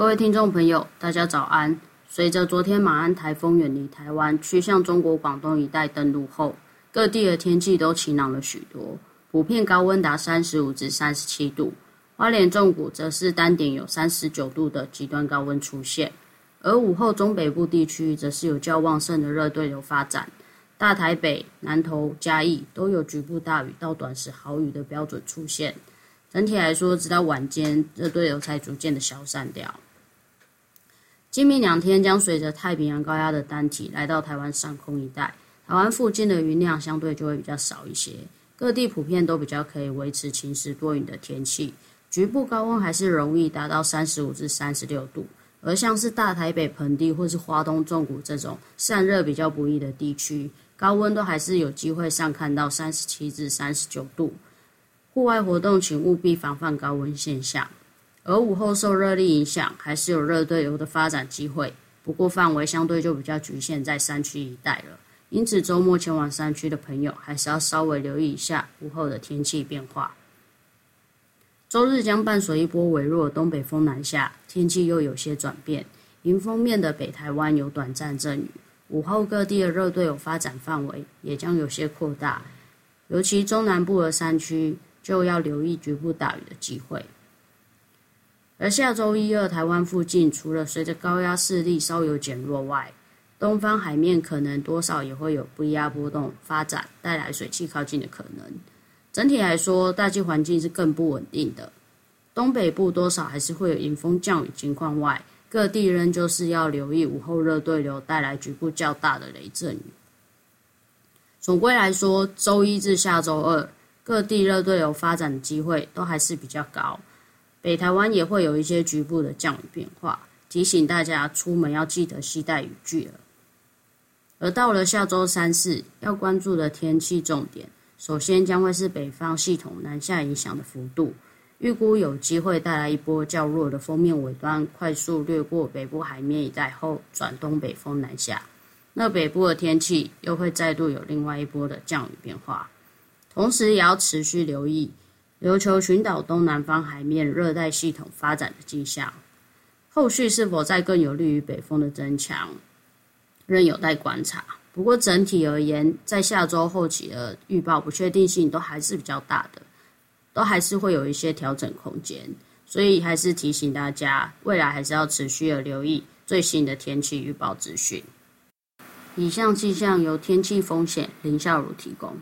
各位听众朋友，大家早安。随着昨天马鞍台风远离台湾，趋向中国广东一带登陆后，各地的天气都晴朗了许多，普遍高温达三十五至三十七度。花莲纵谷则是单点有三十九度的极端高温出现，而午后中北部地区则是有较旺盛的热对流发展，大台北、南投、嘉义都有局部大雨到短时豪雨的标准出现。整体来说，直到晚间，热对流才逐渐的消散掉。今明两天将随着太平洋高压的单体来到台湾上空一带，台湾附近的云量相对就会比较少一些，各地普遍都比较可以维持晴时多云的天气，局部高温还是容易达到三十五至三十六度。而像是大台北盆地或是花东纵谷这种散热比较不易的地区，高温都还是有机会上看到三十七至三十九度。户外活动，请务必防范高温现象。而午后受热力影响，还是有热对流的发展机会，不过范围相对就比较局限在山区一带了。因此，周末前往山区的朋友，还是要稍微留意一下午后的天气变化。周日将伴随一波微弱的东北风南下，天气又有些转变。迎风面的北台湾有短暂阵雨，午后各地的热对流发展范围也将有些扩大，尤其中南部的山区。就要留意局部大雨的机会。而下周一、二，台湾附近除了随着高压势力稍有减弱外，东方海面可能多少也会有低压波动发展，带来水汽靠近的可能。整体来说，大气环境是更不稳定的。东北部多少还是会有迎风降雨情况外，各地仍旧是要留意午后热对流带来局部较大的雷阵雨。总归来说，周一至下周二。各地热对流发展的机会都还是比较高，北台湾也会有一些局部的降雨变化，提醒大家出门要记得携带雨具了。而到了下周三四要关注的天气重点，首先将会是北方系统南下影响的幅度，预估有机会带来一波较弱的锋面尾端快速掠过北部海面一带后转东北风南下，那北部的天气又会再度有另外一波的降雨变化。同时，也要持续留意琉球群岛东南方海面热带系统发展的迹象，后续是否再更有利于北风的增强，仍有待观察。不过，整体而言，在下周后期的预报不确定性都还是比较大的，都还是会有一些调整空间。所以，还是提醒大家，未来还是要持续的留意最新的天气预报资讯。以上气象由天气风险林孝如提供。